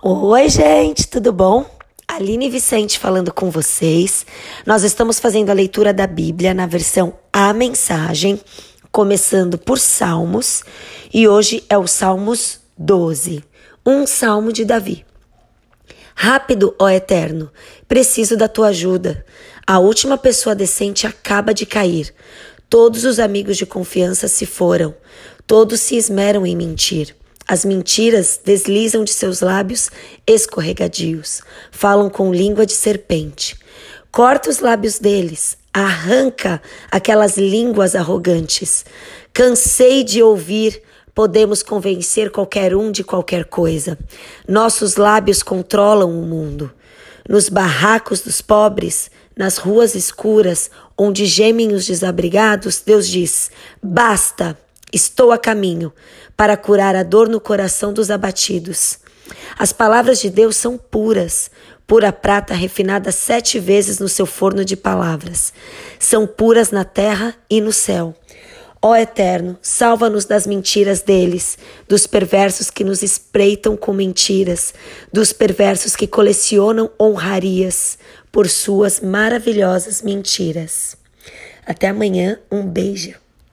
Oi, gente, tudo bom? Aline Vicente falando com vocês. Nós estamos fazendo a leitura da Bíblia na versão A Mensagem, começando por Salmos, e hoje é o Salmos 12, um salmo de Davi. Rápido, ó Eterno, preciso da tua ajuda. A última pessoa decente acaba de cair. Todos os amigos de confiança se foram. Todos se esmeram em mentir. As mentiras deslizam de seus lábios escorregadios, falam com língua de serpente. Corta os lábios deles, arranca aquelas línguas arrogantes. Cansei de ouvir, podemos convencer qualquer um de qualquer coisa. Nossos lábios controlam o mundo. Nos barracos dos pobres, nas ruas escuras, onde gemem os desabrigados, Deus diz: basta! Estou a caminho para curar a dor no coração dos abatidos. As palavras de Deus são puras, pura prata refinada sete vezes no seu forno de palavras. São puras na terra e no céu. Ó Eterno, salva-nos das mentiras deles, dos perversos que nos espreitam com mentiras, dos perversos que colecionam honrarias por suas maravilhosas mentiras. Até amanhã, um beijo.